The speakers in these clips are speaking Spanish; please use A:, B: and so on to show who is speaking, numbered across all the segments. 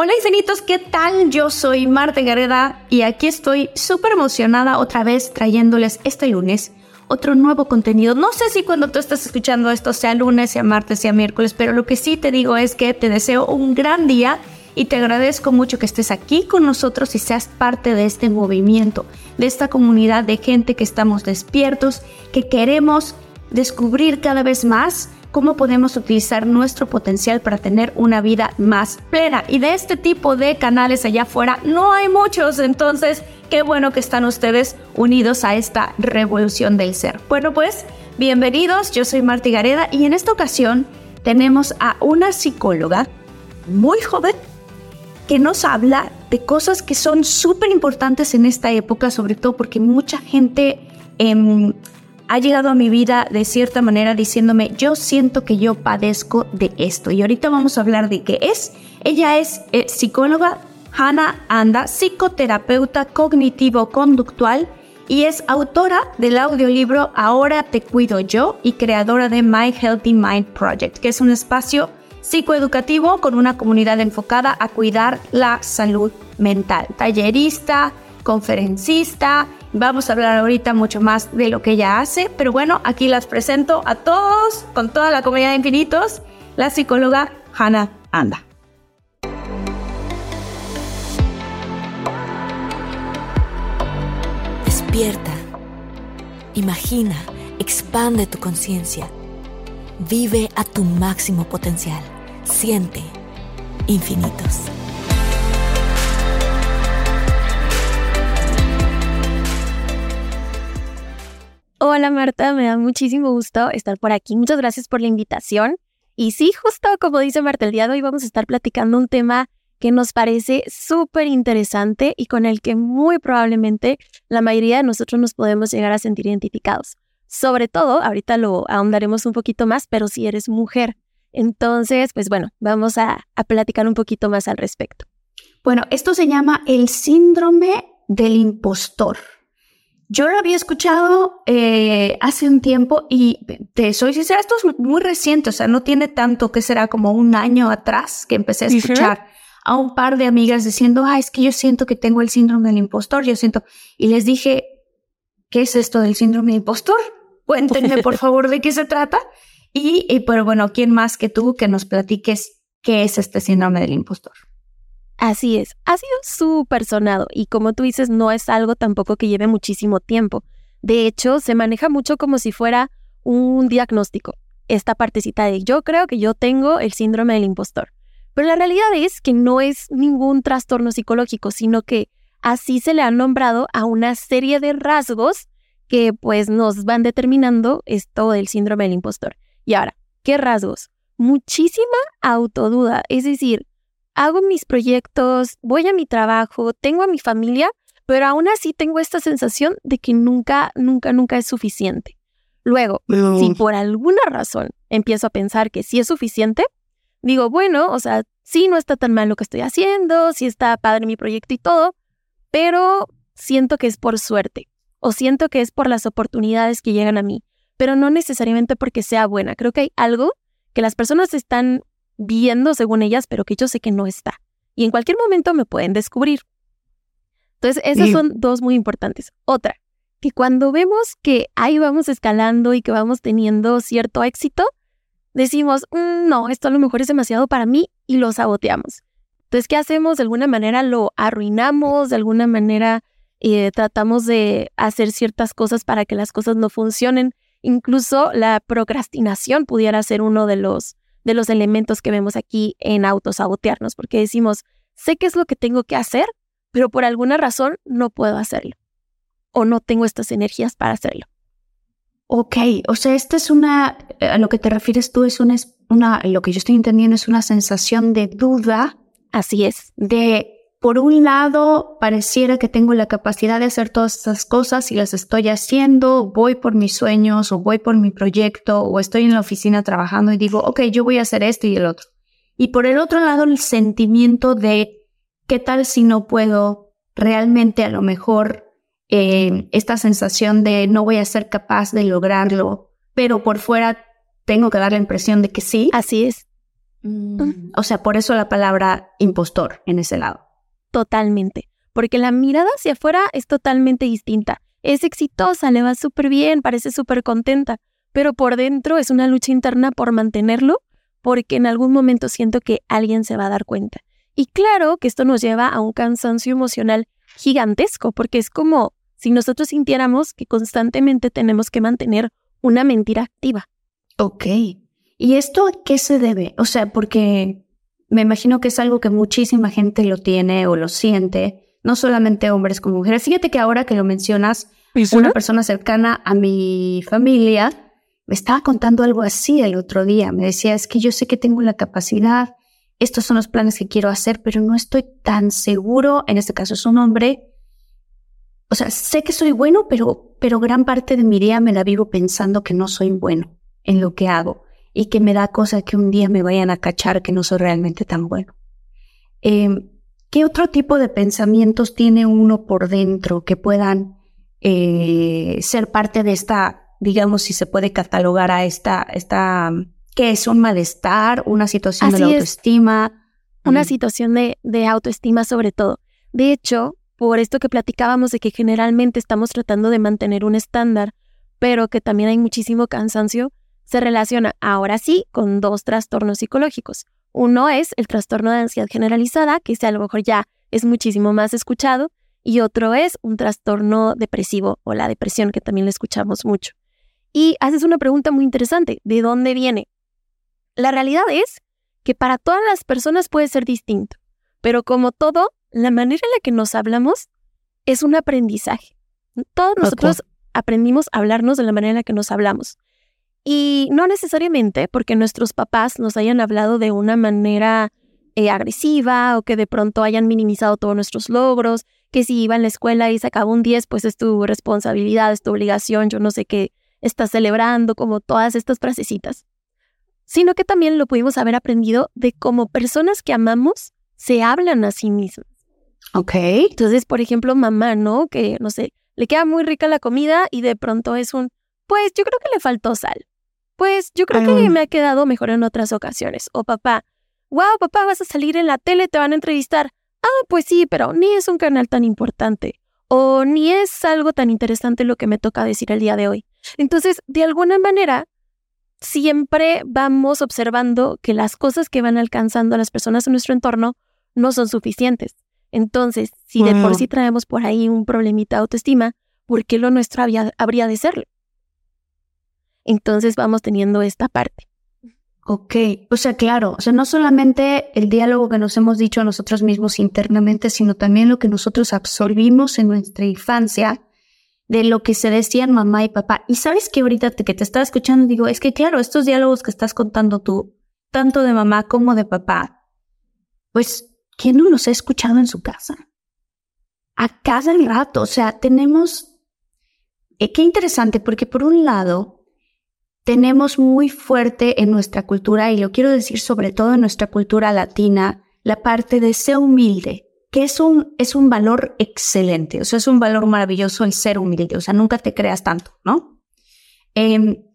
A: Hola infinitos, ¿qué tal? Yo soy Marta Gareda y aquí estoy súper emocionada otra vez trayéndoles este lunes otro nuevo contenido. No sé si cuando tú estás escuchando esto sea lunes, sea martes, sea miércoles, pero lo que sí te digo es que te deseo un gran día y te agradezco mucho que estés aquí con nosotros y seas parte de este movimiento, de esta comunidad de gente que estamos despiertos, que queremos descubrir cada vez más cómo podemos utilizar nuestro potencial para tener una vida más plena. Y de este tipo de canales allá afuera no hay muchos, entonces qué bueno que están ustedes unidos a esta revolución del ser. Bueno, pues bienvenidos, yo soy Marti Gareda y en esta ocasión tenemos a una psicóloga muy joven que nos habla de cosas que son súper importantes en esta época, sobre todo porque mucha gente... Eh, ha llegado a mi vida de cierta manera diciéndome, yo siento que yo padezco de esto. Y ahorita vamos a hablar de qué es. Ella es eh, psicóloga Hannah Anda, psicoterapeuta cognitivo-conductual y es autora del audiolibro Ahora te cuido yo y creadora de My Healthy Mind Project, que es un espacio psicoeducativo con una comunidad enfocada a cuidar la salud mental. Tallerista, conferencista, Vamos a hablar ahorita mucho más de lo que ella hace, pero bueno, aquí las presento a todos, con toda la comunidad de infinitos, la psicóloga Hannah Anda.
B: Despierta, imagina, expande tu conciencia, vive a tu máximo potencial, siente infinitos.
C: Hola Marta, me da muchísimo gusto estar por aquí. Muchas gracias por la invitación. Y sí, justo como dice Marta, el día de hoy vamos a estar platicando un tema que nos parece súper interesante y con el que muy probablemente la mayoría de nosotros nos podemos llegar a sentir identificados. Sobre todo, ahorita lo ahondaremos un poquito más, pero si eres mujer. Entonces, pues bueno, vamos a, a platicar un poquito más al respecto.
A: Bueno, esto se llama el síndrome del impostor. Yo lo había escuchado eh, hace un tiempo y te soy sincera, esto es muy reciente, o sea, no tiene tanto que será como un año atrás que empecé a escuchar a un par de amigas diciendo, ah, es que yo siento que tengo el síndrome del impostor, yo siento, y les dije, ¿qué es esto del síndrome del impostor? Cuéntenme, por favor, de qué se trata. Y, y, pero bueno, ¿quién más que tú que nos platiques qué es este síndrome del impostor?
C: Así es, ha sido súper sonado y como tú dices, no es algo tampoco que lleve muchísimo tiempo. De hecho, se maneja mucho como si fuera un diagnóstico. Esta partecita de yo creo que yo tengo el síndrome del impostor. Pero la realidad es que no es ningún trastorno psicológico, sino que así se le ha nombrado a una serie de rasgos que pues nos van determinando esto del síndrome del impostor. Y ahora, ¿qué rasgos? Muchísima autoduda, es decir, hago mis proyectos, voy a mi trabajo, tengo a mi familia, pero aún así tengo esta sensación de que nunca, nunca, nunca es suficiente. Luego, si por alguna razón empiezo a pensar que sí es suficiente, digo, bueno, o sea, sí no está tan mal lo que estoy haciendo, sí está padre mi proyecto y todo, pero siento que es por suerte o siento que es por las oportunidades que llegan a mí, pero no necesariamente porque sea buena. Creo que hay algo que las personas están viendo según ellas, pero que yo sé que no está. Y en cualquier momento me pueden descubrir. Entonces, esas son dos muy importantes. Otra, que cuando vemos que ahí vamos escalando y que vamos teniendo cierto éxito, decimos, mm, no, esto a lo mejor es demasiado para mí y lo saboteamos. Entonces, ¿qué hacemos? De alguna manera lo arruinamos, de alguna manera eh, tratamos de hacer ciertas cosas para que las cosas no funcionen. Incluso la procrastinación pudiera ser uno de los de los elementos que vemos aquí en autosabotearnos, porque decimos, sé qué es lo que tengo que hacer, pero por alguna razón no puedo hacerlo o no tengo estas energías para hacerlo.
A: Ok, o sea, esta es una, a lo que te refieres tú es una, una, lo que yo estoy entendiendo es una sensación de duda.
C: Así es.
A: De por un lado, pareciera que tengo la capacidad de hacer todas estas cosas y las estoy haciendo, voy por mis sueños o voy por mi proyecto o estoy en la oficina trabajando y digo, ok, yo voy a hacer esto y el otro. Y por el otro lado, el sentimiento de, ¿qué tal si no puedo realmente a lo mejor eh, esta sensación de no voy a ser capaz de lograrlo, pero por fuera tengo que dar la impresión de que sí?
C: Así es.
A: Mm. O sea, por eso la palabra impostor en ese lado.
C: Totalmente, porque la mirada hacia afuera es totalmente distinta. Es exitosa, le va súper bien, parece súper contenta, pero por dentro es una lucha interna por mantenerlo, porque en algún momento siento que alguien se va a dar cuenta. Y claro que esto nos lleva a un cansancio emocional gigantesco, porque es como si nosotros sintiéramos que constantemente tenemos que mantener una mentira activa.
A: Ok. ¿Y esto a qué se debe? O sea, porque me imagino que es algo que muchísima gente lo tiene o lo siente, no solamente hombres como mujeres. Fíjate que ahora que lo mencionas, una persona cercana a mi familia me estaba contando algo así el otro día. Me decía, es que yo sé que tengo la capacidad, estos son los planes que quiero hacer, pero no estoy tan seguro, en este caso es un hombre, o sea, sé que soy bueno, pero, pero gran parte de mi día me la vivo pensando que no soy bueno en lo que hago y que me da cosa que un día me vayan a cachar que no soy realmente tan bueno. Em, ¿Qué otro tipo de pensamientos tiene uno por dentro que puedan eh, ser parte de esta, digamos, si se puede catalogar a esta, esta, ¿qué es un malestar, una situación de autoestima?
C: Una situación de, de autoestima sobre todo. De hecho, por esto que platicábamos de que generalmente estamos tratando de mantener un estándar, pero que también hay muchísimo cansancio, se relaciona ahora sí con dos trastornos psicológicos. Uno es el trastorno de ansiedad generalizada, que a lo mejor ya es muchísimo más escuchado, y otro es un trastorno depresivo o la depresión, que también lo escuchamos mucho. Y haces una pregunta muy interesante, ¿de dónde viene? La realidad es que para todas las personas puede ser distinto, pero como todo, la manera en la que nos hablamos es un aprendizaje. Todos nosotros aprendimos a hablarnos de la manera en la que nos hablamos. Y no necesariamente porque nuestros papás nos hayan hablado de una manera eh, agresiva o que de pronto hayan minimizado todos nuestros logros, que si iba en la escuela y sacaba un 10, pues es tu responsabilidad, es tu obligación, yo no sé qué estás celebrando, como todas estas frasecitas. Sino que también lo pudimos haber aprendido de cómo personas que amamos se hablan a sí mismas.
A: Ok.
C: Entonces, por ejemplo, mamá, ¿no? Que, no sé, le queda muy rica la comida y de pronto es un, pues yo creo que le faltó sal. Pues yo creo que me ha quedado mejor en otras ocasiones. O papá, wow, papá, vas a salir en la tele, te van a entrevistar. Ah, pues sí, pero ni es un canal tan importante. O ni es algo tan interesante lo que me toca decir el día de hoy. Entonces, de alguna manera, siempre vamos observando que las cosas que van alcanzando a las personas en nuestro entorno no son suficientes. Entonces, si de por sí traemos por ahí un problemita de autoestima, ¿por qué lo nuestro habría de serlo? Entonces vamos teniendo esta parte.
A: Ok, o sea, claro, o sea, no solamente el diálogo que nos hemos dicho a nosotros mismos internamente, sino también lo que nosotros absorbimos en nuestra infancia de lo que se decían mamá y papá. Y sabes que ahorita que te estaba escuchando, digo, es que claro, estos diálogos que estás contando tú, tanto de mamá como de papá, pues ¿Quién no los ha escuchado en su casa? A cada rato, o sea, tenemos... Eh, qué interesante, porque por un lado, tenemos muy fuerte en nuestra cultura, y lo quiero decir sobre todo en nuestra cultura latina, la parte de ser humilde, que es un, es un valor excelente, o sea, es un valor maravilloso el ser humilde, o sea, nunca te creas tanto, ¿no? Em,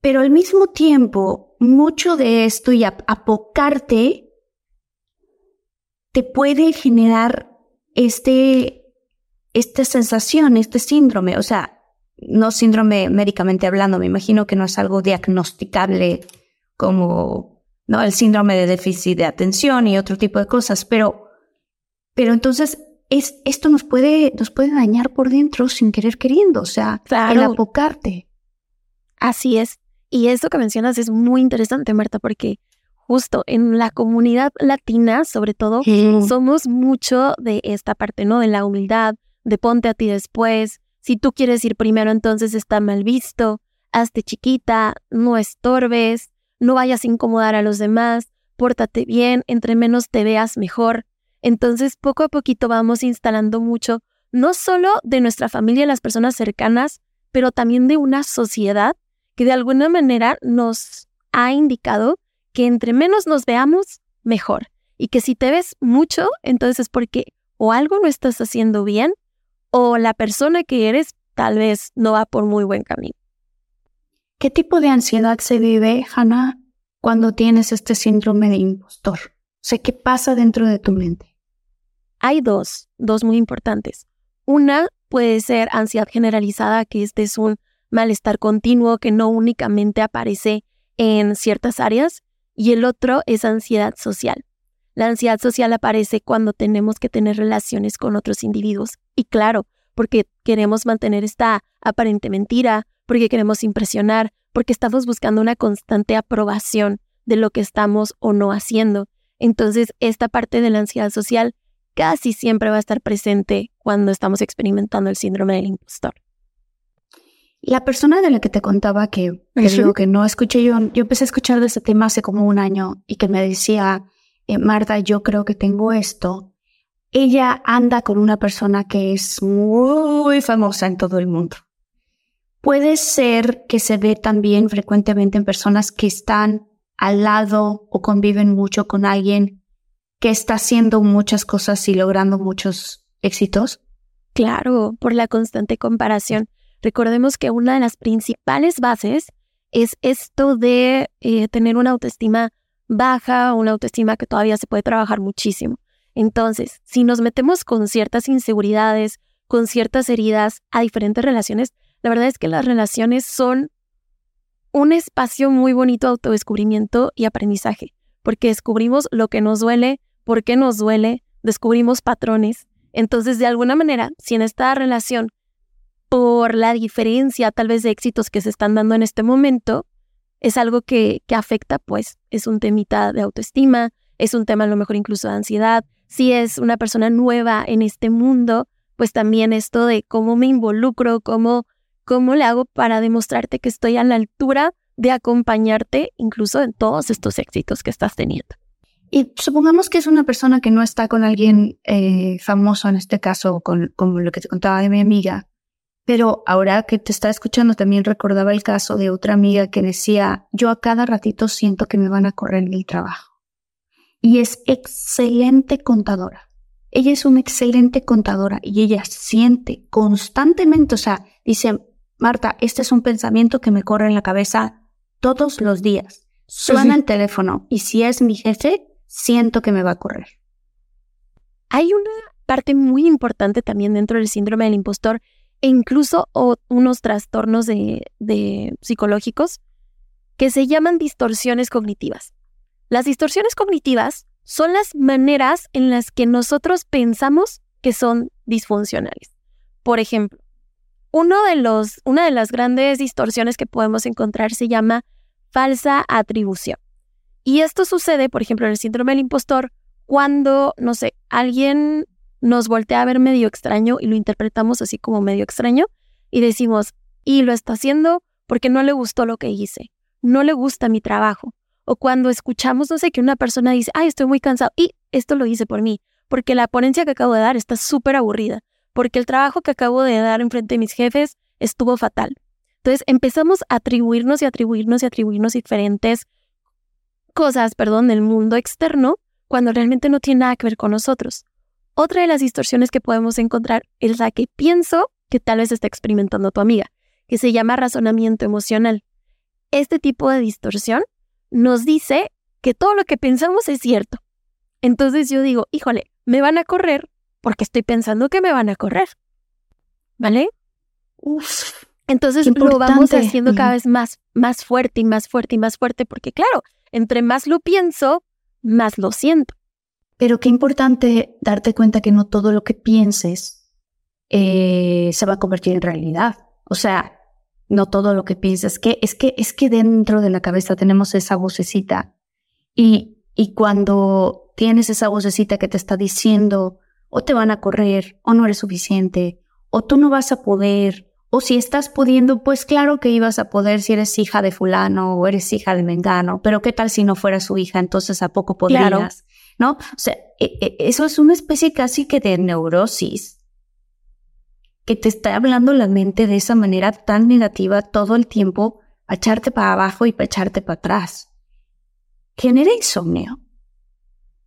A: pero al mismo tiempo, mucho de esto y apocarte te puede generar este, esta sensación, este síndrome, o sea, no síndrome médicamente hablando, me imagino que no es algo diagnosticable como ¿no? el síndrome de déficit de atención y otro tipo de cosas, pero, pero entonces es, esto nos puede, nos puede dañar por dentro sin querer queriendo, o sea, el apocarte.
C: Así es. Y esto que mencionas es muy interesante, Marta, porque justo en la comunidad latina, sobre todo, somos mucho de esta parte, ¿no? De la humildad, de ponte a ti después. Si tú quieres ir primero, entonces está mal visto. Hazte chiquita, no estorbes, no vayas a incomodar a los demás, pórtate bien, entre menos te veas mejor. Entonces, poco a poquito vamos instalando mucho, no solo de nuestra familia y las personas cercanas, pero también de una sociedad que de alguna manera nos ha indicado que entre menos nos veamos, mejor. Y que si te ves mucho, entonces es porque o algo no estás haciendo bien o la persona que eres tal vez no va por muy buen camino.
A: ¿Qué tipo de ansiedad se vive, Hannah, cuando tienes este síndrome de impostor? O sea, ¿qué pasa dentro de tu mente?
C: Hay dos, dos muy importantes. Una puede ser ansiedad generalizada, que este es un malestar continuo que no únicamente aparece en ciertas áreas, y el otro es ansiedad social. La ansiedad social aparece cuando tenemos que tener relaciones con otros individuos. Y claro, porque queremos mantener esta aparente mentira, porque queremos impresionar, porque estamos buscando una constante aprobación de lo que estamos o no haciendo. Entonces, esta parte de la ansiedad social casi siempre va a estar presente cuando estamos experimentando el síndrome del impostor.
A: La persona de la que te contaba que, digo que no escuché yo, yo empecé a escuchar de ese tema hace como un año y que me decía, eh, Marta, yo creo que tengo esto. Ella anda con una persona que es muy famosa en todo el mundo. Puede ser que se ve también frecuentemente en personas que están al lado o conviven mucho con alguien que está haciendo muchas cosas y logrando muchos éxitos.
C: Claro, por la constante comparación. Recordemos que una de las principales bases es esto de eh, tener una autoestima baja, una autoestima que todavía se puede trabajar muchísimo. Entonces, si nos metemos con ciertas inseguridades, con ciertas heridas a diferentes relaciones, la verdad es que las relaciones son un espacio muy bonito de autodescubrimiento y aprendizaje, porque descubrimos lo que nos duele, por qué nos duele, descubrimos patrones. Entonces, de alguna manera, si en esta relación, por la diferencia tal vez de éxitos que se están dando en este momento, es algo que, que afecta, pues es un temita de autoestima, es un tema a lo mejor incluso de ansiedad. Si es una persona nueva en este mundo, pues también esto de cómo me involucro, cómo, cómo le hago para demostrarte que estoy a la altura de acompañarte incluso en todos estos éxitos que estás teniendo.
A: Y supongamos que es una persona que no está con alguien eh, famoso, en este caso, con, como lo que te contaba de mi amiga, pero ahora que te está escuchando también recordaba el caso de otra amiga que decía, yo a cada ratito siento que me van a correr el trabajo. Y es excelente contadora. Ella es una excelente contadora y ella siente constantemente, o sea, dice, Marta, este es un pensamiento que me corre en la cabeza todos los días. Suena el teléfono y si es mi jefe, siento que me va a correr.
C: Hay una parte muy importante también dentro del síndrome del impostor e incluso unos trastornos de, psicológicos que se llaman distorsiones cognitivas. Las distorsiones cognitivas son las maneras en las que nosotros pensamos que son disfuncionales. Por ejemplo, uno de los, una de las grandes distorsiones que podemos encontrar se llama falsa atribución. Y esto sucede, por ejemplo, en el síndrome del impostor, cuando, no sé, alguien nos voltea a ver medio extraño y lo interpretamos así como medio extraño y decimos, y lo está haciendo porque no le gustó lo que hice, no le gusta mi trabajo. O cuando escuchamos, no sé, que una persona dice, ay, estoy muy cansado y esto lo hice por mí, porque la ponencia que acabo de dar está súper aburrida, porque el trabajo que acabo de dar en frente de mis jefes estuvo fatal. Entonces empezamos a atribuirnos y atribuirnos y atribuirnos diferentes cosas, perdón, del mundo externo cuando realmente no tiene nada que ver con nosotros. Otra de las distorsiones que podemos encontrar es la que pienso que tal vez está experimentando tu amiga, que se llama razonamiento emocional. Este tipo de distorsión nos dice que todo lo que pensamos es cierto. Entonces yo digo, híjole, me van a correr porque estoy pensando que me van a correr. ¿Vale?
A: Uf,
C: Entonces lo vamos haciendo cada vez más, más fuerte y más fuerte y más fuerte, porque claro, entre más lo pienso, más lo siento.
A: Pero qué importante darte cuenta que no todo lo que pienses eh, se va a convertir en realidad. O sea, no todo lo que piensas. Que, es, que, es que dentro de la cabeza tenemos esa vocecita. Y, y cuando tienes esa vocecita que te está diciendo o te van a correr, o no eres suficiente, o tú no vas a poder, o si estás pudiendo, pues claro que ibas a poder si eres hija de fulano o eres hija de mengano, pero qué tal si no fuera su hija, entonces a poco podrías. ¿No? O sea, e, e, eso es una especie casi que de neurosis que te está hablando la mente de esa manera tan negativa todo el tiempo, a echarte para abajo y para echarte para atrás. ¿Genera insomnio?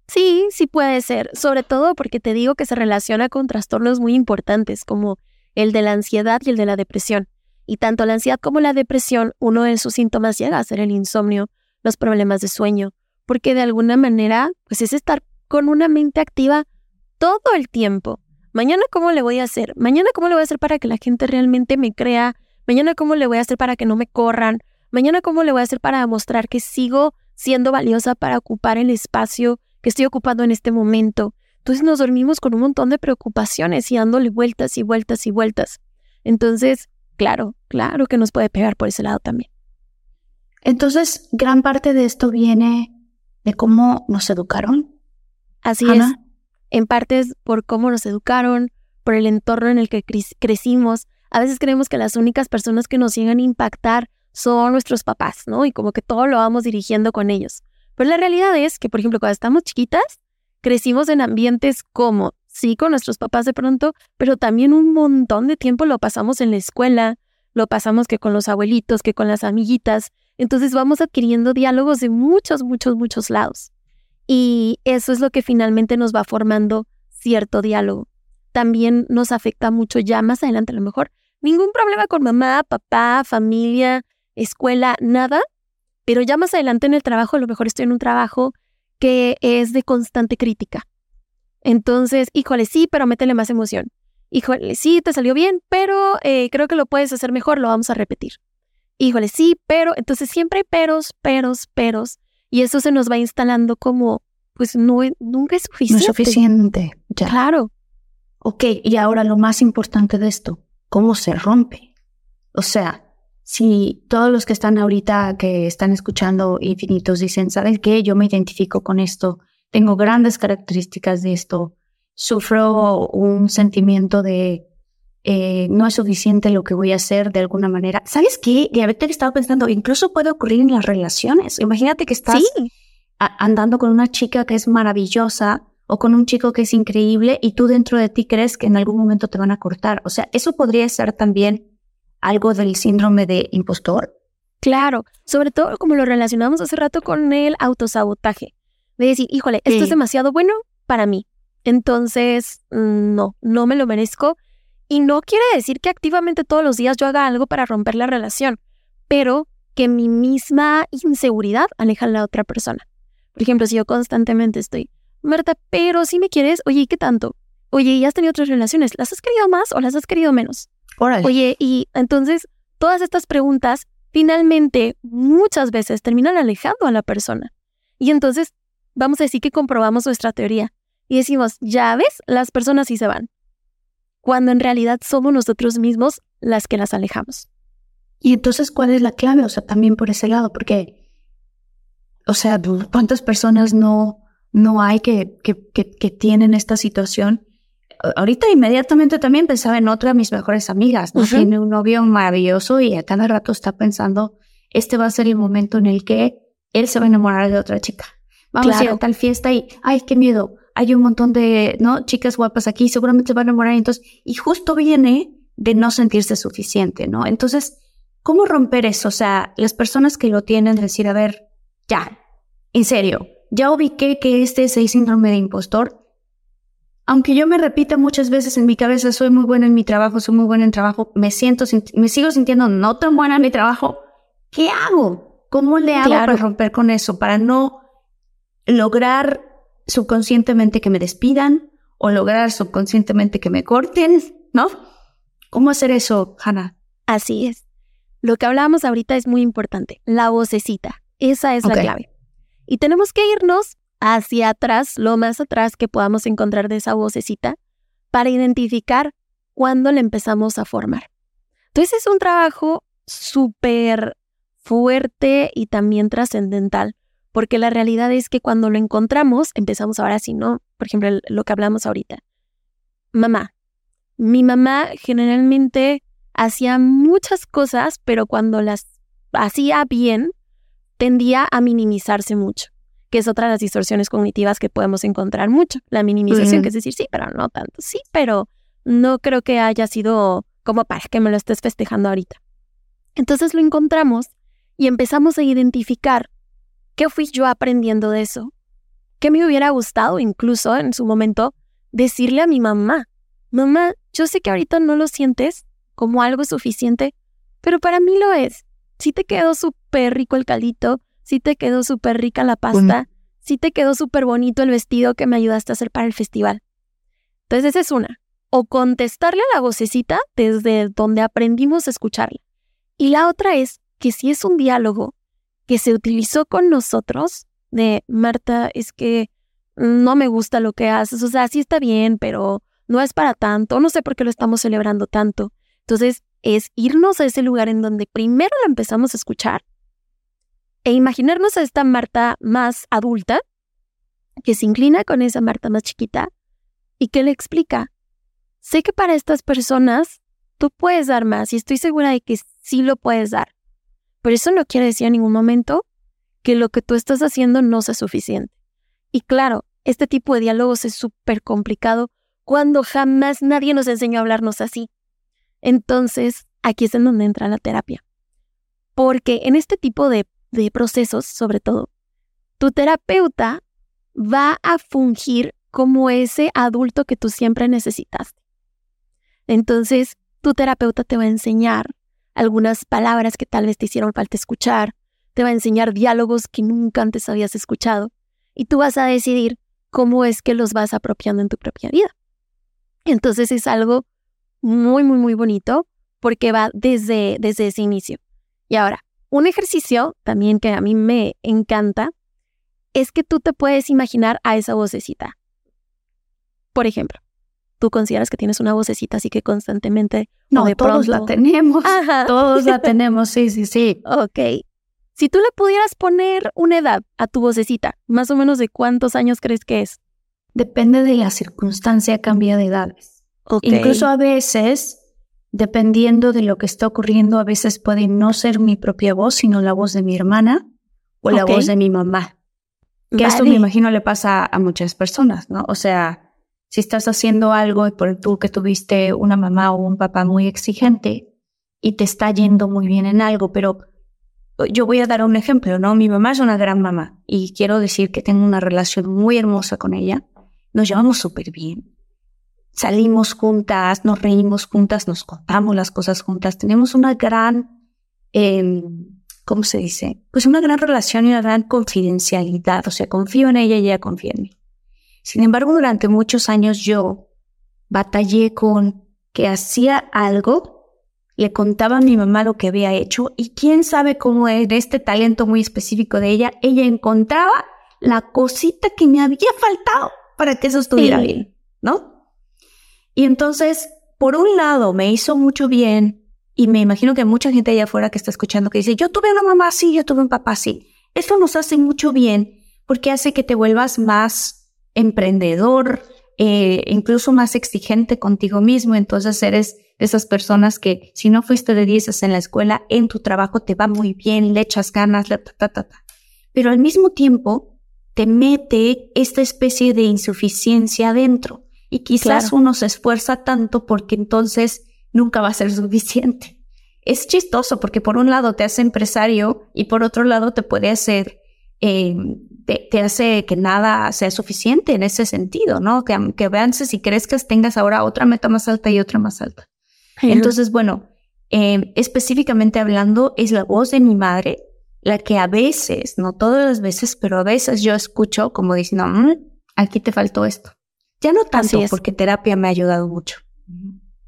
C: Sí, sí puede ser, sobre todo porque te digo que se relaciona con trastornos muy importantes como el de la ansiedad y el de la depresión. Y tanto la ansiedad como la depresión, uno de sus síntomas llega a ser el insomnio, los problemas de sueño, porque de alguna manera, pues es estar con una mente activa todo el tiempo. Mañana, ¿cómo le voy a hacer? Mañana, ¿cómo le voy a hacer para que la gente realmente me crea? Mañana, ¿cómo le voy a hacer para que no me corran? Mañana, ¿cómo le voy a hacer para mostrar que sigo siendo valiosa para ocupar el espacio que estoy ocupando en este momento? Entonces nos dormimos con un montón de preocupaciones y dándole vueltas y vueltas y vueltas. Entonces, claro, claro que nos puede pegar por ese lado también.
A: Entonces, gran parte de esto viene de cómo nos educaron.
C: Así es. En partes por cómo nos educaron, por el entorno en el que crecimos. A veces creemos que las únicas personas que nos llegan a impactar son nuestros papás, ¿no? Y como que todo lo vamos dirigiendo con ellos. Pero la realidad es que, por ejemplo, cuando estamos chiquitas, crecimos en ambientes como, sí, con nuestros papás de pronto, pero también un montón de tiempo lo pasamos en la escuela, lo pasamos que con los abuelitos, que con las amiguitas. Entonces vamos adquiriendo diálogos de muchos, muchos, muchos lados. Y eso es lo que finalmente nos va formando cierto diálogo. También nos afecta mucho ya más adelante a lo mejor. Ningún problema con mamá, papá, familia, escuela, nada. Pero ya más adelante en el trabajo, a lo mejor estoy en un trabajo que es de constante crítica. Entonces, híjole, sí, pero métele más emoción. Híjole, sí, te salió bien, pero eh, creo que lo puedes hacer mejor, lo vamos a repetir. Híjole, sí, pero, entonces siempre hay peros, peros, peros, y eso se nos va instalando como, pues no, nunca es suficiente.
A: No es suficiente, ya.
C: Claro.
A: Ok, y ahora lo más importante de esto, ¿cómo se rompe? O sea, si todos los que están ahorita, que están escuchando infinitos, dicen, ¿sabes qué? Yo me identifico con esto, tengo grandes características de esto, sufro un sentimiento de eh, no es suficiente lo que voy a hacer de alguna manera. ¿Sabes qué? Y ahorita estaba pensando, incluso puede ocurrir en las relaciones. Imagínate que estás andando con una chica que es maravillosa o con un chico que es increíble y tú dentro de ti crees que en algún momento te van a cortar. O sea, eso podría ser también algo del síndrome de impostor.
C: Claro, sobre todo como lo relacionamos hace rato con el autosabotaje. De decir, híjole, esto es demasiado bueno para mí. Entonces, mm, no, no me lo merezco y no quiere decir que activamente todos los días yo haga algo para romper la relación, pero que mi misma inseguridad aleja a la otra persona. Por ejemplo, si yo constantemente estoy, Marta, pero si me quieres, oye, ¿y qué tanto? Oye, ¿y has tenido otras relaciones? ¿Las has querido más o las has querido menos? Oye, y entonces todas estas preguntas finalmente muchas veces terminan alejando a la persona. Y entonces vamos a decir que comprobamos nuestra teoría y decimos, ya ves, las personas sí se van cuando en realidad somos nosotros mismos las que las alejamos.
A: Y entonces, ¿cuál es la clave? O sea, también por ese lado, porque, o sea, ¿cuántas personas no, no hay que, que, que, tienen esta situación? Ahorita inmediatamente también pensaba en otra de mis mejores amigas, ¿no? Tiene un novio maravilloso y a cada rato está pensando, este va a ser el momento en el que él se va a enamorar de otra chica. Vamos a ir a tal fiesta y, ay, qué miedo hay un montón de ¿no? chicas guapas aquí, seguramente se van a enamorar. Entonces, y justo viene de no sentirse suficiente, ¿no? Entonces, ¿cómo romper eso? O sea, las personas que lo tienen, decir, a ver, ya, en serio, ya ubiqué que este es el síndrome de impostor. Aunque yo me repita muchas veces en mi cabeza, soy muy buena en mi trabajo, soy muy buena en trabajo, me siento, me sigo sintiendo no tan buena en mi trabajo. ¿Qué hago? ¿Cómo le hago para romper con eso? Para no lograr subconscientemente que me despidan o lograr subconscientemente que me corten, ¿no? ¿Cómo hacer eso, Hannah?
C: Así es. Lo que hablábamos ahorita es muy importante, la vocecita. Esa es la clave. Y tenemos que irnos hacia atrás, lo más atrás que podamos encontrar de esa vocecita, para identificar cuándo la empezamos a formar. Entonces es un trabajo súper fuerte y también trascendental, porque la realidad es que cuando lo encontramos, empezamos ahora sí, ¿no? Por ejemplo, lo que hablamos ahorita. Mamá. Mi mamá generalmente hacía muchas cosas, pero cuando las hacía bien, tendía a minimizarse mucho, que es otra de las distorsiones cognitivas que podemos encontrar mucho. La minimización, que es decir, sí, pero no tanto. Sí, pero no creo que haya sido como para que me lo estés festejando ahorita. Entonces lo encontramos y empezamos a identificar ¿Qué fui yo aprendiendo de eso? ¿Qué me hubiera gustado incluso en su momento decirle a mi mamá? Mamá, yo sé que ahorita no lo sientes como algo suficiente, pero para mí lo es. Sí te quedó súper rico el caldito, sí te quedó súper rica la pasta, sí te quedó súper bonito el vestido que me ayudaste a hacer para el festival. Entonces esa es una. O contestarle a la vocecita desde donde aprendimos a escucharla. Y la otra es que si es un diálogo que se utilizó con nosotros, de Marta, es que no me gusta lo que haces, o sea, sí está bien, pero no es para tanto, no sé por qué lo estamos celebrando tanto. Entonces, es irnos a ese lugar en donde primero lo empezamos a escuchar e imaginarnos a esta Marta más adulta, que se inclina con esa Marta más chiquita y que le explica, sé que para estas personas tú puedes dar más y estoy segura de que sí lo puedes dar, pero eso no quiere decir en ningún momento que lo que tú estás haciendo no sea suficiente. Y claro, este tipo de diálogos es súper complicado cuando jamás nadie nos enseñó a hablarnos así. Entonces, aquí es en donde entra la terapia. Porque en este tipo de de procesos, sobre todo, tu terapeuta va a fungir como ese adulto que tú siempre necesitaste. Entonces, tu terapeuta te va a enseñar algunas palabras que tal vez te hicieron falta escuchar, te va a enseñar diálogos que nunca antes habías escuchado, y tú vas a decidir cómo es que los vas apropiando en tu propia vida. Entonces es algo muy, muy, muy bonito porque va desde, desde ese inicio. Y ahora, un ejercicio también que a mí me encanta es que tú te puedes imaginar a esa vocecita. Por ejemplo, tú consideras que tienes una vocecita así que constantemente...
A: No, todos la tenemos. Todos la tenemos, sí, sí, sí.
C: Ok. Si tú le pudieras poner una edad a tu vocecita, más o menos de cuántos años crees que es.
A: Depende de la circunstancia, cambia de edades. Incluso a veces dependiendo de lo que está ocurriendo, a veces puede no ser mi propia voz, sino la voz de mi hermana o la voz de mi mamá. Que esto me imagino le pasa a muchas personas, ¿no? O sea, si estás haciendo algo y por tú que tuviste una mamá o un papá muy exigente y te está yendo muy bien en algo, pero yo voy a dar un ejemplo, ¿no? Mi mamá es una gran mamá y quiero decir que tengo una relación muy hermosa con ella. Nos llevamos súper bien salimos juntas, nos reímos juntas, nos contamos las cosas juntas, tenemos una gran, eh, ¿cómo se dice? Pues una gran relación y una gran confidencialidad, o sea, confío en ella y ella confía en mí. Sin embargo, durante muchos años yo batallé con que hacía algo, le contaba a mi mamá lo que había hecho y quién sabe cómo en este talento muy específico de ella, ella encontraba la cosita que me había faltado para que eso estuviera bien, ¿no? Y entonces, por un lado, me hizo mucho bien y me imagino que mucha gente allá afuera que está escuchando que dice, yo tuve una mamá así, yo tuve un papá así. Eso nos hace mucho bien porque hace que te vuelvas más emprendedor, eh, incluso más exigente contigo mismo. Entonces eres de esas personas que si no fuiste de 10 en la escuela, en tu trabajo te va muy bien, le echas ganas, ta, ta, ta, ta. Pero al mismo tiempo te mete esta especie de insuficiencia adentro. Y quizás uno se esfuerza tanto porque entonces nunca va a ser suficiente. Es chistoso porque por un lado te hace empresario y por otro lado te puede hacer, eh, te, hace que nada sea suficiente en ese sentido, ¿no? Que, que avances y crezcas, tengas ahora otra meta más alta y otra más alta. Entonces, bueno, eh, específicamente hablando, es la voz de mi madre la que a veces, no todas las veces, pero a veces yo escucho como diciendo, mm, aquí te faltó esto. Ya no tanto, porque terapia me ha ayudado mucho.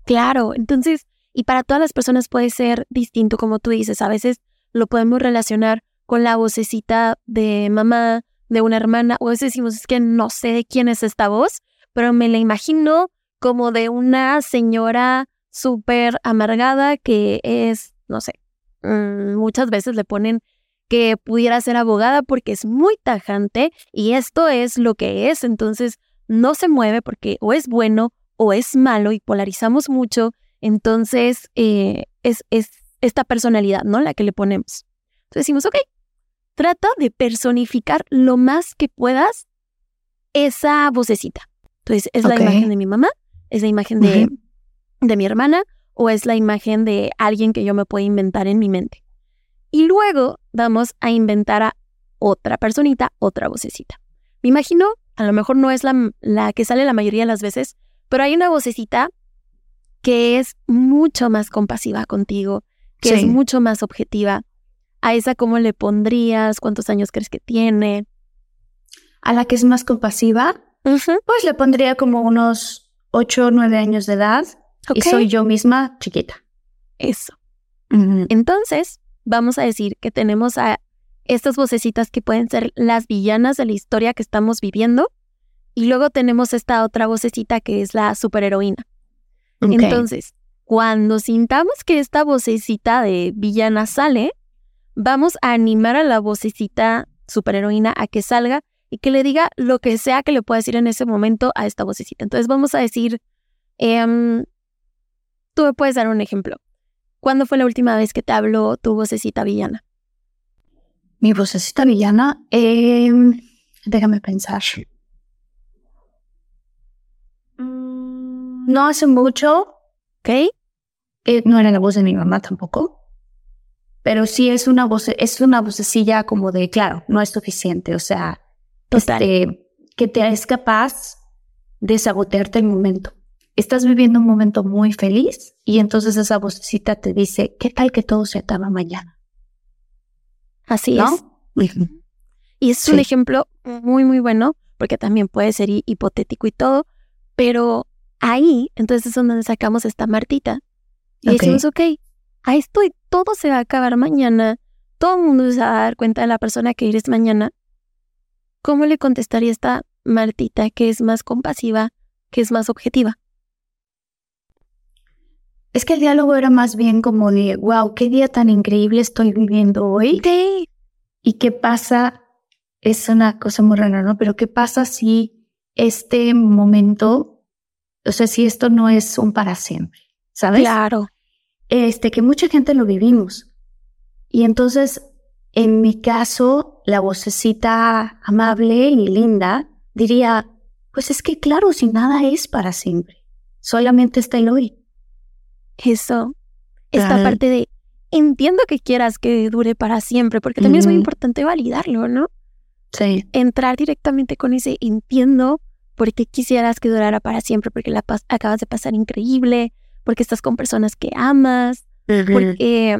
C: Claro, entonces, y para todas las personas puede ser distinto, como tú dices, a veces lo podemos relacionar con la vocecita de mamá, de una hermana, o a veces decimos, es que no sé de quién es esta voz, pero me la imagino como de una señora súper amargada que es, no sé, mm, muchas veces le ponen que pudiera ser abogada porque es muy tajante y esto es lo que es, entonces no se mueve porque o es bueno o es malo y polarizamos mucho, entonces eh, es, es esta personalidad, ¿no? La que le ponemos. Entonces decimos, ok, trata de personificar lo más que puedas esa vocecita. Entonces, ¿es la imagen de mi mamá? ¿Es la imagen de, de mi hermana? ¿O es la imagen de alguien que yo me puedo inventar en mi mente? Y luego vamos a inventar a otra personita, otra vocecita. Me imagino a lo mejor no es la, la que sale la mayoría de las veces, pero hay una vocecita que es mucho más compasiva contigo, que es mucho más objetiva. ¿A esa cómo le pondrías? ¿Cuántos años crees que tiene?
A: A la que es más compasiva, pues le pondría como unos 8 o 9 años de edad. Y soy yo misma chiquita.
C: Eso. Entonces, vamos a decir que tenemos a estas vocecitas que pueden ser las villanas de la historia que estamos viviendo. Y luego tenemos esta otra vocecita que es la superheroína. Entonces, cuando sintamos que esta vocecita de villana sale, vamos a animar a la vocecita superheroína a que salga y que le diga lo que sea que le pueda decir en ese momento a esta vocecita. Entonces vamos a decir, em, tú me puedes dar un ejemplo. ¿Cuándo fue la última vez que te habló tu vocecita villana?
A: Mi vocecita villana, em, déjame pensar. No hace mucho.
C: ¿Ok?
A: Eh, no era la voz de mi mamá tampoco. Pero sí es una voz, es una vocecilla como de, claro, no es suficiente. O sea, este, que te es capaz de sabotearte el momento. Estás viviendo un momento muy feliz y entonces esa vocecita te dice, ¿qué tal que todo se acaba mañana?
C: Así es. Y es un ejemplo muy, muy bueno, porque también puede ser hipotético y todo, pero ahí, entonces es donde sacamos esta Martita y decimos, ok, ahí estoy, todo se va a acabar mañana, todo el mundo se va a dar cuenta de la persona que eres mañana, ¿cómo le contestaría esta Martita que es más compasiva, que es más objetiva?
A: Es que el diálogo era más bien como de, wow, qué día tan increíble estoy viviendo hoy.
C: Sí.
A: ¿Y qué pasa? Es una cosa muy rara, ¿no? Pero ¿qué pasa si este momento, o sea, si esto no es un para siempre? ¿Sabes?
C: Claro.
A: Este, que mucha gente lo vivimos. Y entonces en mi caso, la vocecita amable y linda diría, pues es que claro, si nada es para siempre, solamente está el hoy.
C: Eso, esta parte de, entiendo que quieras que dure para siempre, porque también es muy importante validarlo, ¿no?
A: Sí.
C: Entrar directamente con ese entiendo porque quisieras que durara para siempre, porque la acabas de pasar increíble, porque estás con personas que amas, porque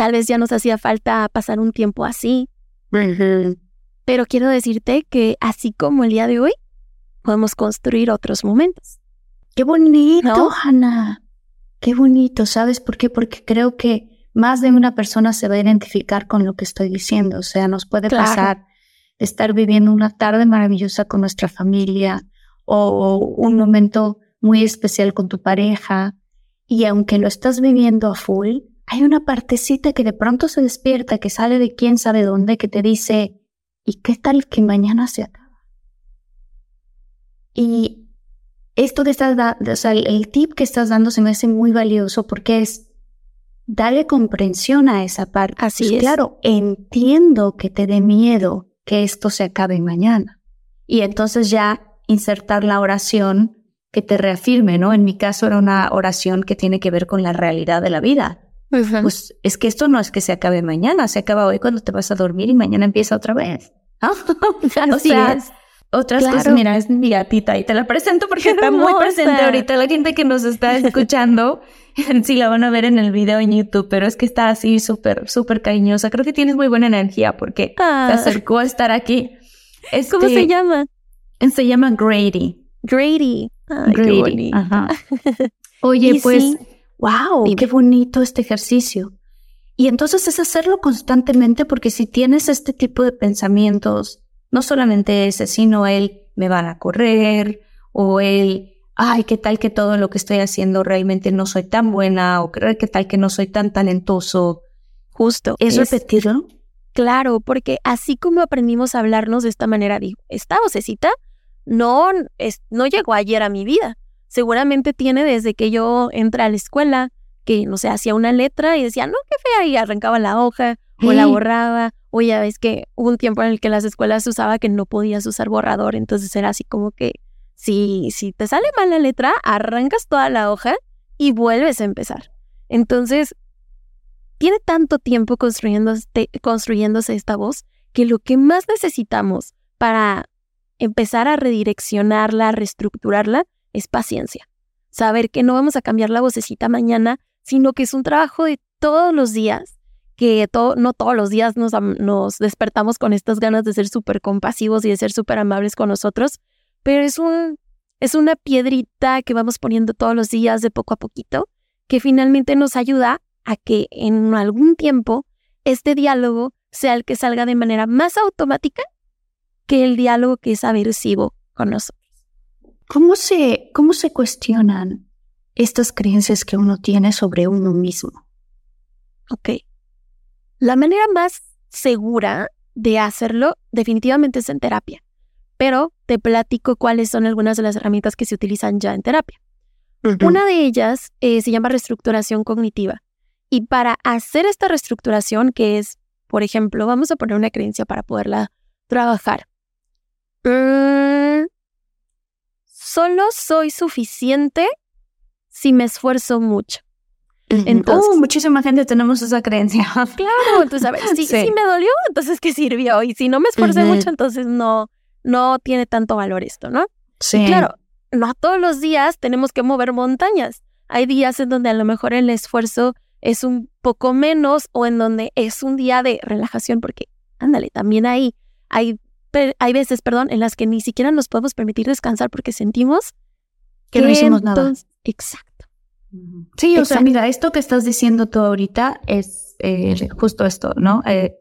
C: Tal vez ya nos hacía falta pasar un tiempo así. Pero quiero decirte que así como el día de hoy, podemos construir otros momentos.
A: Qué bonito, Hannah. Qué bonito, ¿sabes por qué? Porque creo que más de una persona se va a identificar con lo que estoy diciendo. O sea, nos puede pasar estar viviendo una tarde maravillosa con nuestra familia o un momento muy especial con tu pareja. Y aunque lo estás viviendo a full, hay una partecita que de pronto se despierta, que sale de quién sabe dónde, que te dice, ¿y qué tal que mañana se acaba? Y esto que estás dando, o sea, el, tip que estás dando se me hace muy valioso porque es, dale comprensión a esa parte.
C: Así
A: pues
C: es.
A: Claro, entiendo que te dé miedo que esto se acabe mañana. Y entonces ya insertar la oración que te reafirme, ¿no? En mi caso era una oración que tiene que ver con la realidad de la vida pues es que esto no es que se acabe mañana, se acaba hoy cuando te vas a dormir y mañana empieza otra vez.
C: o sea,
A: Otras cosas, mira, es mi gatita y te la presento porque está muy presente ahorita. La gente que nos está escuchando, sí la van a ver en el video en YouTube, pero es que está así súper, súper cariñosa. Creo que tienes muy buena energía porque se ah. acercó a estar aquí.
C: ¿Cómo se este, llama?
A: Se llama Grady.
C: Grady.
A: Grady. Ajá. Oye, pues wow, qué bonito este ejercicio. Y entonces es hacerlo constantemente porque si tienes este tipo de pensamientos, no solamente ese, sino el me van a correr o el, ay, qué tal que todo lo que estoy haciendo realmente no soy tan buena o qué tal que no soy tan talentoso.
C: Justo.
A: ¿Es, repetirlo?
C: Claro, porque así como aprendimos a hablarnos de esta manera, digo, esta vocecita no, es, no llegó ayer a mi vida. Seguramente tiene desde que yo entré a la escuela, que no sé, hacía una letra y decía, no, qué fea, y arrancaba la hoja o la borraba, o ya ves que hubo un tiempo en el que las escuelas usaba que no podías usar borrador, entonces era así como que si, si te sale mal la letra, arrancas toda la hoja y vuelves a empezar. Entonces, tiene tanto tiempo construyéndose, construyéndose esta voz que lo que más necesitamos para empezar a redireccionarla, a reestructurarla, es paciencia. Saber que no vamos a cambiar la vocecita mañana, sino que es un trabajo de todos los días, que no todos los días nos, nos despertamos con estas ganas de ser súper compasivos y de ser súper amables con nosotros, pero es, un, es una piedrita que vamos poniendo todos los días de poco a poquito, que finalmente nos ayuda a que en algún tiempo este diálogo sea el que salga de manera más automática que el diálogo que es aversivo con nosotros.
A: ¿Cómo se, cómo se cuestionan estas creencias que uno tiene sobre uno mismo?
C: Ok. La manera más segura de hacerlo definitivamente es en terapia, pero te platico cuáles son algunas de las herramientas que se utilizan ya en terapia. Una de ellas eh, se llama reestructuración cognitiva. Y para hacer esta reestructuración, que es, por ejemplo, vamos a poner una creencia para poderla trabajar. Mm, solo soy suficiente si me esfuerzo mucho.
A: Entonces, oh, muchísima gente tenemos esa creencia.
C: Claro, entonces a ver, si, me dolió, entonces ¿qué sirvió? Y si no me esforcé mucho, entonces no, no tiene tanto valor esto, ¿no?
A: Sí.
C: claro, no todos los días tenemos que mover montañas. Hay días en donde a lo mejor el esfuerzo es un poco menos o en donde es un día de relajación, porque, ándale, también hay, hay, hay veces, perdón, en las que ni siquiera nos podemos permitir descansar porque sentimos
A: que, no hicimos nada.
C: Exacto.
A: Sí, o sea, mira, esto que estás diciendo tú ahorita es eh, justo esto, ¿no? Eh,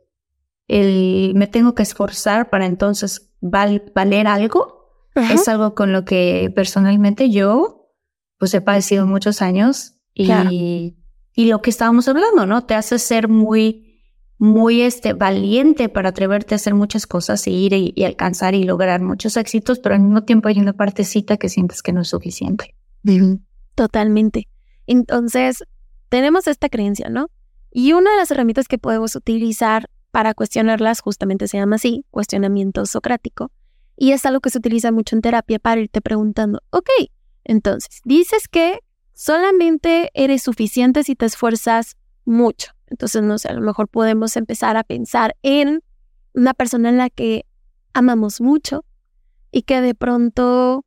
A: el me tengo que esforzar para entonces valer algo es algo con lo que personalmente yo pues he padecido muchos años y, y lo que estábamos hablando, ¿no? Te hace ser muy, muy este, valiente para atreverte a hacer muchas cosas e ir y, alcanzar y lograr muchos éxitos, pero al mismo tiempo hay una partecita que sientes que no es suficiente.
C: Totalmente. Entonces, tenemos esta creencia, ¿no? Y una de las herramientas que podemos utilizar para cuestionarlas justamente se llama así, cuestionamiento socrático. Y es algo que se utiliza mucho en terapia para irte preguntando, ok, entonces, dices que solamente eres suficiente si te esfuerzas mucho. Entonces, no sé, a lo mejor podemos empezar a pensar en una persona en la que amamos mucho y que de pronto,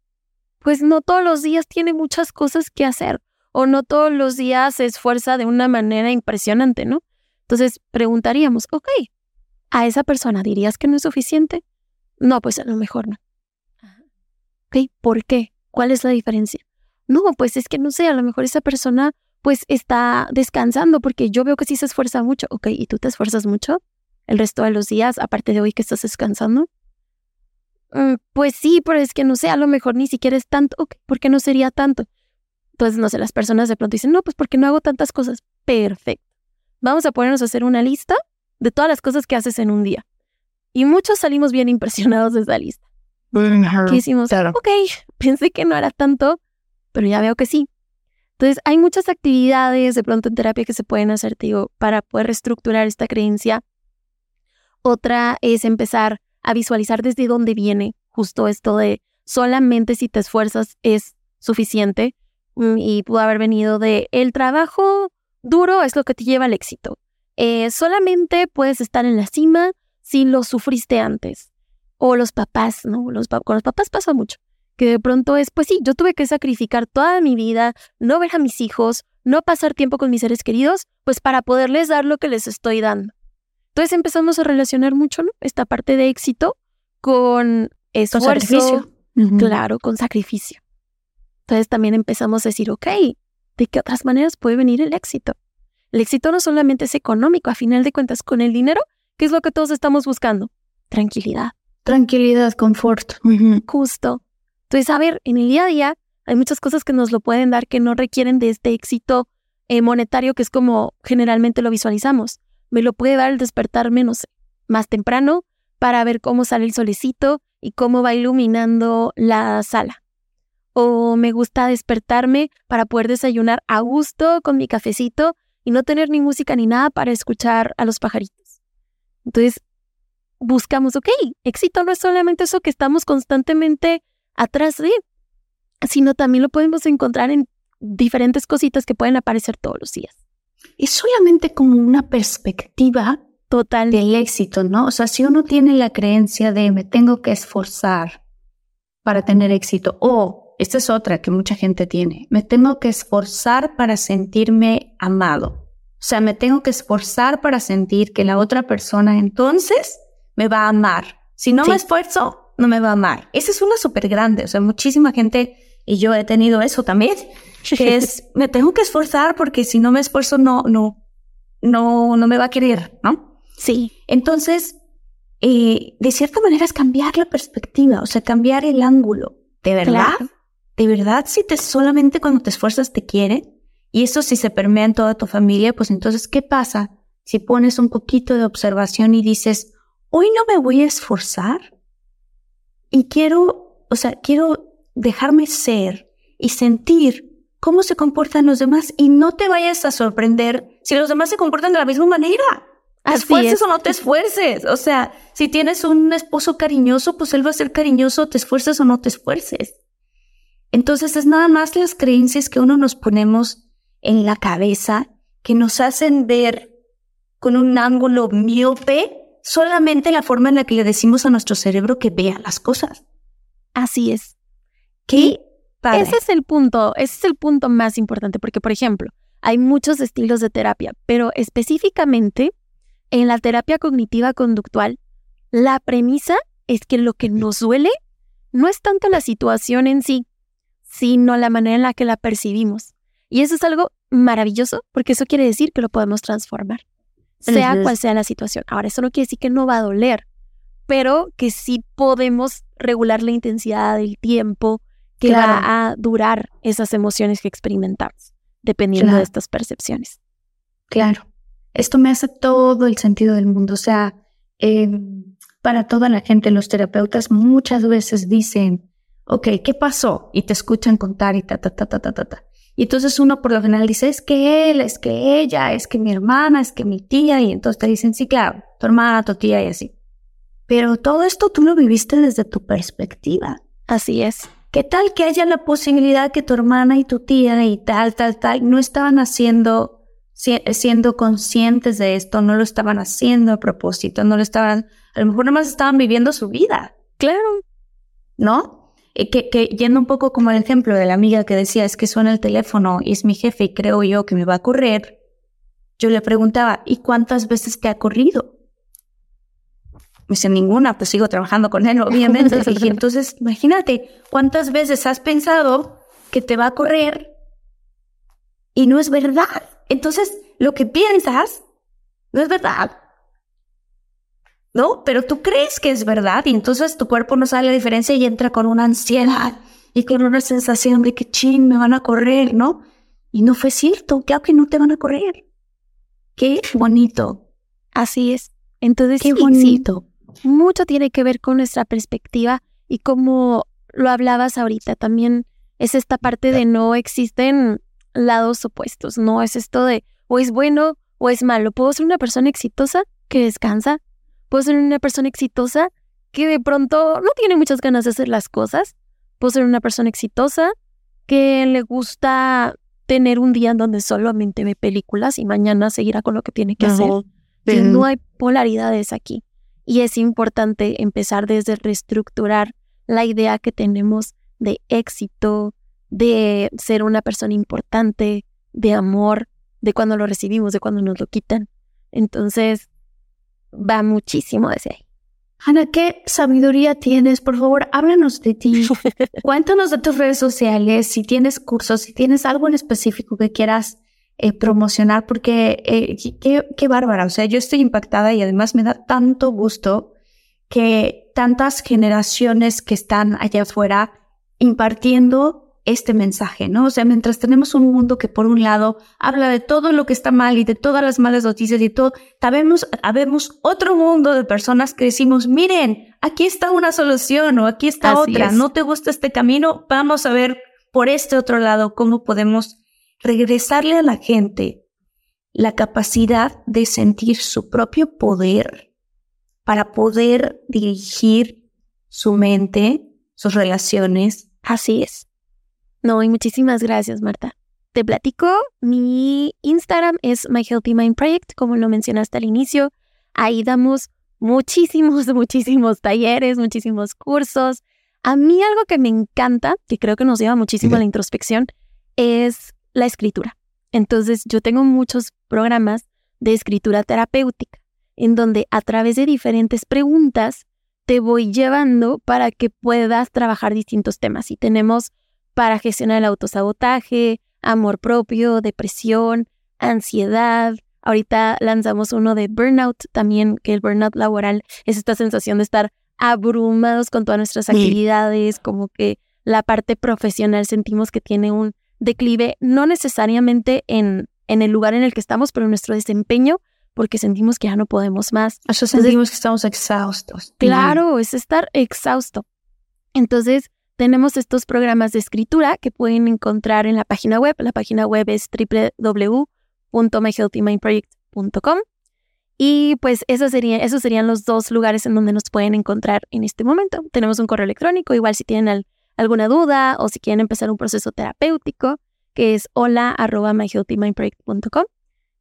C: pues no todos los días tiene muchas cosas que hacer o no todos los días se esfuerza de una manera impresionante, ¿no? Entonces preguntaríamos, ok, ¿a esa persona dirías que no es suficiente? No, pues a lo mejor no. Ok, ¿por qué? ¿Cuál es la diferencia? No, pues es que no sé, a lo mejor esa persona pues está descansando porque yo veo que sí se esfuerza mucho. Ok, ¿y tú te esfuerzas mucho el resto de los días, aparte de hoy que estás descansando? Mm, pues sí, pero es que no sé, a lo mejor ni siquiera es tanto. Ok, ¿por qué no sería tanto? Entonces, no sé, las personas de pronto dicen, no, pues porque no hago tantas cosas. Perfecto. Vamos a ponernos a hacer una lista de todas las cosas que haces en un día. Y muchos salimos bien impresionados de esa lista. ¿Qué hicimos? Ok, pensé que no era tanto, pero ya veo que sí. Entonces, hay muchas actividades de pronto en terapia que se pueden hacer, digo, para poder reestructurar esta creencia. Otra es empezar a visualizar desde dónde viene justo esto de solamente si te esfuerzas es suficiente mm, y pudo haber venido de el trabajo duro es lo que te lleva al éxito. Eh, solamente puedes estar en la cima si lo sufriste antes. O los papás, ¿no? Los con los papás pasa mucho. Que de pronto es, pues sí, yo tuve que sacrificar toda mi vida, no ver a mis hijos, no pasar tiempo con mis seres queridos, pues para poderles dar lo que les estoy dando. Entonces empezamos a relacionar mucho, ¿no? Esta parte de éxito con esfuerzo. Con sacrificio. Claro, con sacrificio. Entonces también empezamos a decir, ok, ¿de qué otras maneras puede venir el éxito? El éxito no solamente es económico, a final de cuentas, con el dinero ¿Qué es lo que todos estamos buscando? Tranquilidad.
A: Tranquilidad, confort.
C: Justo. Entonces, a ver, en el día a día hay muchas cosas que nos lo pueden dar que no requieren de este éxito eh, monetario que es como generalmente lo visualizamos. Me lo puede dar el despertar menos más temprano para ver cómo sale el solecito y cómo va iluminando la sala. O me gusta despertarme para poder desayunar a gusto con mi cafecito y no tener ni música ni nada para escuchar a los pajaritos. Entonces, buscamos, ok, éxito no es solamente eso que estamos constantemente atrás de, sino también lo podemos encontrar en diferentes cositas que pueden aparecer todos los días.
A: Es solamente como una perspectiva total del éxito, ¿no? O sea, si uno tiene la creencia de me tengo que esforzar para tener éxito, o esta es otra que mucha gente tiene, me tengo que esforzar para sentirme amado. O sea, me tengo que esforzar para sentir que la otra persona entonces me va a amar. Si no me esfuerzo, no me va a amar. Esa es una súper grande. O sea, muchísima gente, y yo he tenido eso también, que es, me tengo que esforzar porque si no me esfuerzo, no, no, no, no me va a querer, ¿no?
C: Sí.
A: Entonces, eh, de cierta manera es cambiar la perspectiva, o sea, cambiar el ángulo. ¿De verdad? ¿De verdad si te solamente cuando te esfuerzas te quiere? Y eso si se permea en toda tu familia, pues entonces, ¿qué pasa si pones un poquito de observación y dices, hoy no me voy a esforzar? Y quiero, o sea, quiero dejarme ser y sentir cómo se comportan los demás y no te vayas a sorprender si los demás se comportan de la misma manera. Te esfuerces o no te esfuerces. O sea, si tienes un esposo cariñoso, pues él va a ser cariñoso, te esfuerces o no te esfuerces. Entonces es nada más las creencias que uno nos ponemos en la cabeza que nos hacen ver con un ángulo miope solamente la forma en la que le decimos a nuestro cerebro que vea las cosas.
C: Así es. ¿Qué? Ese es el punto, ese es el punto más importante, porque por ejemplo, hay muchos estilos de terapia, pero específicamente en la terapia cognitiva conductual, la premisa es que lo que nos duele no es tanto la situación en sí, sino la manera en la que la percibimos. Y eso es algo maravilloso porque eso quiere decir que lo podemos transformar, sea cual sea la situación. Ahora, eso no quiere decir que no va a doler, pero que sí podemos regular la intensidad del tiempo que va a durar esas emociones que experimentamos, dependiendo de estas percepciones.
A: Claro. Esto me hace todo el sentido del mundo. O sea, em, para toda la gente, los terapeutas muchas veces dicen, ok, ¿qué pasó? Y te escuchan contar y ta, ta, ta, ta, ta, ta, ta. Y entonces uno por lo general dice, es que él, es que ella, es que mi hermana, es que mi tía. Y entonces te dicen, sí, claro, tu hermana, tu tía y así. Pero todo esto tú lo viviste desde tu perspectiva.
C: Así es.
A: ¿Qué tal que haya la posibilidad que tu hermana y tu tía y tal, tal, tal, no estaban haciendo siendo conscientes de esto, no lo estaban haciendo a propósito, no lo estaban, a lo mejor nada más estaban viviendo su vida.
C: Claro.
A: ¿No? Eh, que, que yendo un poco como el ejemplo de la amiga que decía, es que suena el teléfono y es mi jefe y creo yo que me va a correr, yo le preguntaba, ¿y cuántas veces te ha corrido? Me dice, ninguna, pues sigo trabajando con él, obviamente. entonces, imagínate, ¿cuántas veces has pensado que te va a correr y no es verdad? Entonces, lo que piensas no es verdad. ¿No? Pero tú crees que es verdad y entonces tu cuerpo no sabe la diferencia y entra con una ansiedad y con una sensación de que ching, me van a correr, ¿no? Y no fue cierto, claro que no te van a correr. Qué bonito.
C: Así es. Entonces,
A: qué bonito.
C: mucho tiene que ver con nuestra perspectiva y como lo hablabas ahorita, también es esta parte de no existen lados opuestos, no es esto de o es bueno o es malo. Puedo ser una persona exitosa que descansa, puedo ser una persona exitosa que de pronto no tiene muchas ganas de hacer las cosas, puedo ser una persona exitosa que le gusta tener un día en donde solamente ve películas y mañana seguirá con lo que tiene que hacer. no hay polaridades aquí. Y es importante empezar desde reestructurar la idea que tenemos de éxito, de ser una persona importante, de amor, de cuando lo recibimos, de cuando nos lo quitan. Entonces, va muchísimo desde ahí.
A: Ana, ¿qué sabiduría tienes? Por favor, háblanos de ti. Cuéntanos de tus redes sociales, si tienes cursos, si tienes algo en específico que quieras eh, promocionar, porque eh, qué, qué bárbara. O sea, yo estoy impactada y además me da tanto gusto que tantas generaciones que están allá afuera impartiendo este mensaje, ¿no? O sea, mientras tenemos un mundo que por un lado habla de todo lo que está mal y de todas las malas noticias y todo, sabemos, habemos otro mundo de personas que decimos, miren, aquí está una solución o aquí está otra, no te gusta este camino, vamos a ver por este otro lado cómo podemos regresarle a la gente la capacidad de sentir su propio poder para poder dirigir su mente, sus relaciones.
C: Así es no, y muchísimas gracias, Marta. Te platico, mi Instagram es My Healthy Mind Project, como lo mencionaste al inicio. Ahí damos muchísimos, muchísimos talleres, muchísimos cursos. A mí algo que me encanta, que creo que nos lleva muchísimo a la introspección, es la escritura. Entonces yo tengo muchos programas de escritura terapéutica, en donde a través de diferentes preguntas te voy llevando para que puedas trabajar distintos temas. Y tenemos para gestionar el autosabotaje, amor propio, depresión, ansiedad. Ahorita lanzamos uno de burnout también, que el burnout laboral es esta sensación de estar abrumados con todas nuestras actividades, como que la parte profesional sentimos que tiene un declive, no necesariamente en, en el lugar en el que estamos, pero en nuestro desempeño, porque sentimos que ya no podemos más.
A: Eso sentimos que estamos exhaustos.
C: Claro, es estar exhausto. Entonces, tenemos estos programas de escritura que pueden encontrar en la página web. La página web es www.myhealthymindproject.com. Y pues esos serían, los dos lugares en donde nos pueden encontrar en este momento. Tenemos un correo electrónico, igual si tienen alguna duda o si quieren empezar un proceso terapéutico, que es hola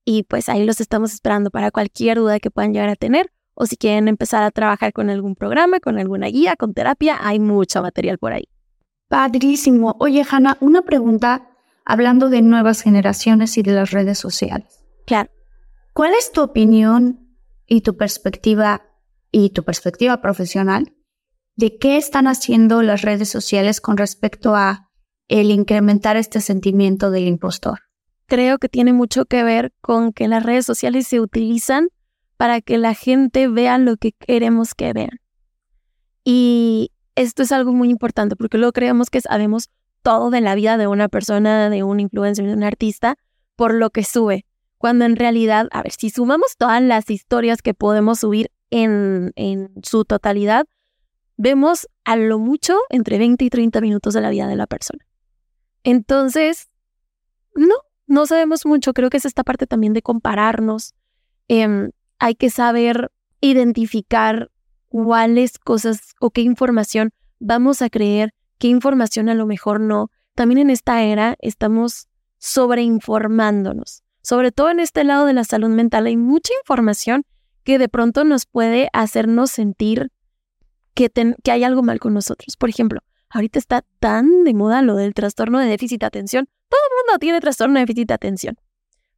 C: y pues ahí los estamos esperando para cualquier duda que puedan llegar a tener o si quieren empezar a trabajar con algún programa, con alguna guía, con terapia, hay mucho material por ahí.
A: Padrísimo. Oye, Hanna, una pregunta hablando de nuevas generaciones y de las redes sociales.
C: Claro.
A: ¿Cuál es tu opinión y tu perspectiva y tu perspectiva profesional de qué están haciendo las redes sociales con respecto a el incrementar este sentimiento del impostor?
C: creo que tiene mucho que ver con que las redes sociales se utilizan para que la gente vea lo que queremos que vean. Y esto es algo muy importante porque luego creemos que sabemos todo de la vida de una persona, de un influencer, de un artista, por lo que sube. Cuando en realidad, a ver, si sumamos todas las historias que podemos subir en, en su totalidad, vemos a lo mucho entre 20 y 30 minutos de la vida de la persona. Entonces, no, no sabemos mucho, creo que es esta parte también de compararnos. Em, hay que saber identificar cuáles cosas o qué información vamos a creer, qué información a lo mejor no. También en esta era estamos sobreinformándonos. Sobre todo en este lado de la salud mental hay mucha información que de pronto nos puede hacernos sentir que, hay algo mal con nosotros. Por ejemplo, ahorita está tan de moda lo del trastorno de déficit de atención. Todo el mundo tiene trastorno de déficit de atención.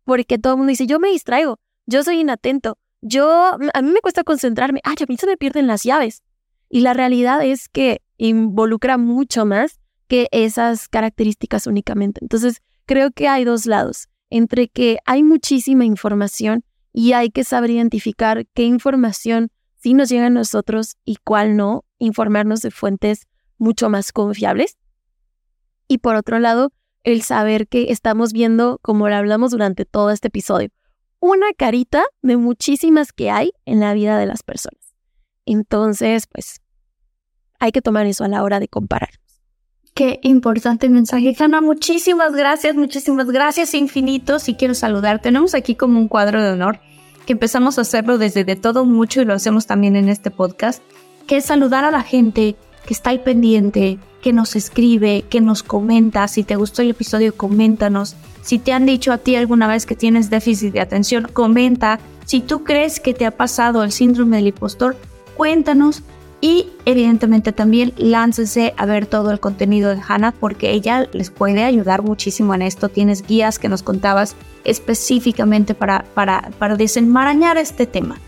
C: Porque todo el mundo dice, yo me distraigo, yo soy inatento, yo, a mí me cuesta concentrarme, ay, a mí se me pierden las llaves. Y la realidad es que involucra mucho más que esas características únicamente. Entonces, creo que hay dos lados, entre que hay muchísima información y hay que saber identificar qué información sí nos llega a nosotros y cuál no, informarnos de fuentes mucho más confiables. Y por otro lado, el saber que estamos viendo, como lo hablamos durante todo este episodio, una carita de muchísimas que hay en la vida de las personas. Entonces, pues, hay que tomar eso a la hora de comparar.
A: Qué importante mensaje, Hanna. Muchísimas gracias, muchísimas gracias infinitos y quiero saludar. Tenemos aquí como un cuadro de honor que empezamos a hacerlo desde de todo mucho y lo hacemos también en este podcast, que es saludar a la gente que está ahí pendiente, que nos escribe, que nos comenta. Si te gustó el episodio, coméntanos. Si te han dicho a ti alguna vez que tienes déficit de atención, comenta. Si tú crees que te ha pasado el síndrome del impostor, cuéntanos. Y evidentemente también láncese a ver todo el contenido de Hannah porque ella les puede ayudar muchísimo en esto. Tienes guías que nos contabas específicamente para, para, para desenmarañar este tema.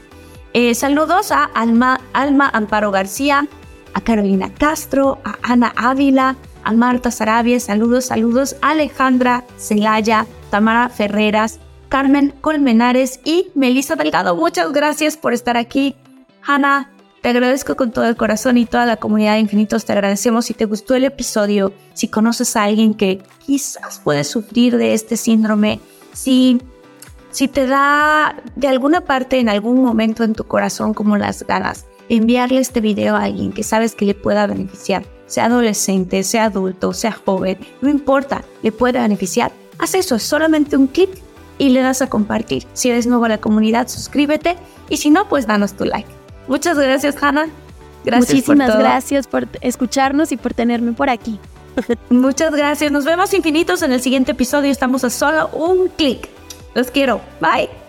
A: Eh, saludos a Alma, Alma Amparo García, a Carolina Castro, a Ana Ávila, a Marta Sarabia, saludos, saludos, Alejandra Celaya, Tamara Ferreras, Carmen Colmenares y Melissa Delgado. Muchas gracias por estar aquí. Hanna, te agradezco con todo el corazón y toda la comunidad de Infinitos te agradecemos. Si te gustó el episodio, si conoces a alguien que quizás puede sufrir de este síndrome, si, si te da de alguna parte en algún momento en tu corazón como las ganas enviarle este video a alguien que sabes que le pueda beneficiar, sea adolescente, sea adulto, sea joven, no importa, le puede beneficiar, haz eso, es solamente un clic y le das a compartir. Si eres nuevo a la comunidad, suscríbete y si no, pues danos tu like. Muchas gracias, Hannah.
C: Gracias Muchísimas gracias por escucharnos y por tenerme por aquí.
A: Muchas gracias. Nos vemos infinitos en el siguiente episodio. Estamos a solo un clic. Los quiero. Bye.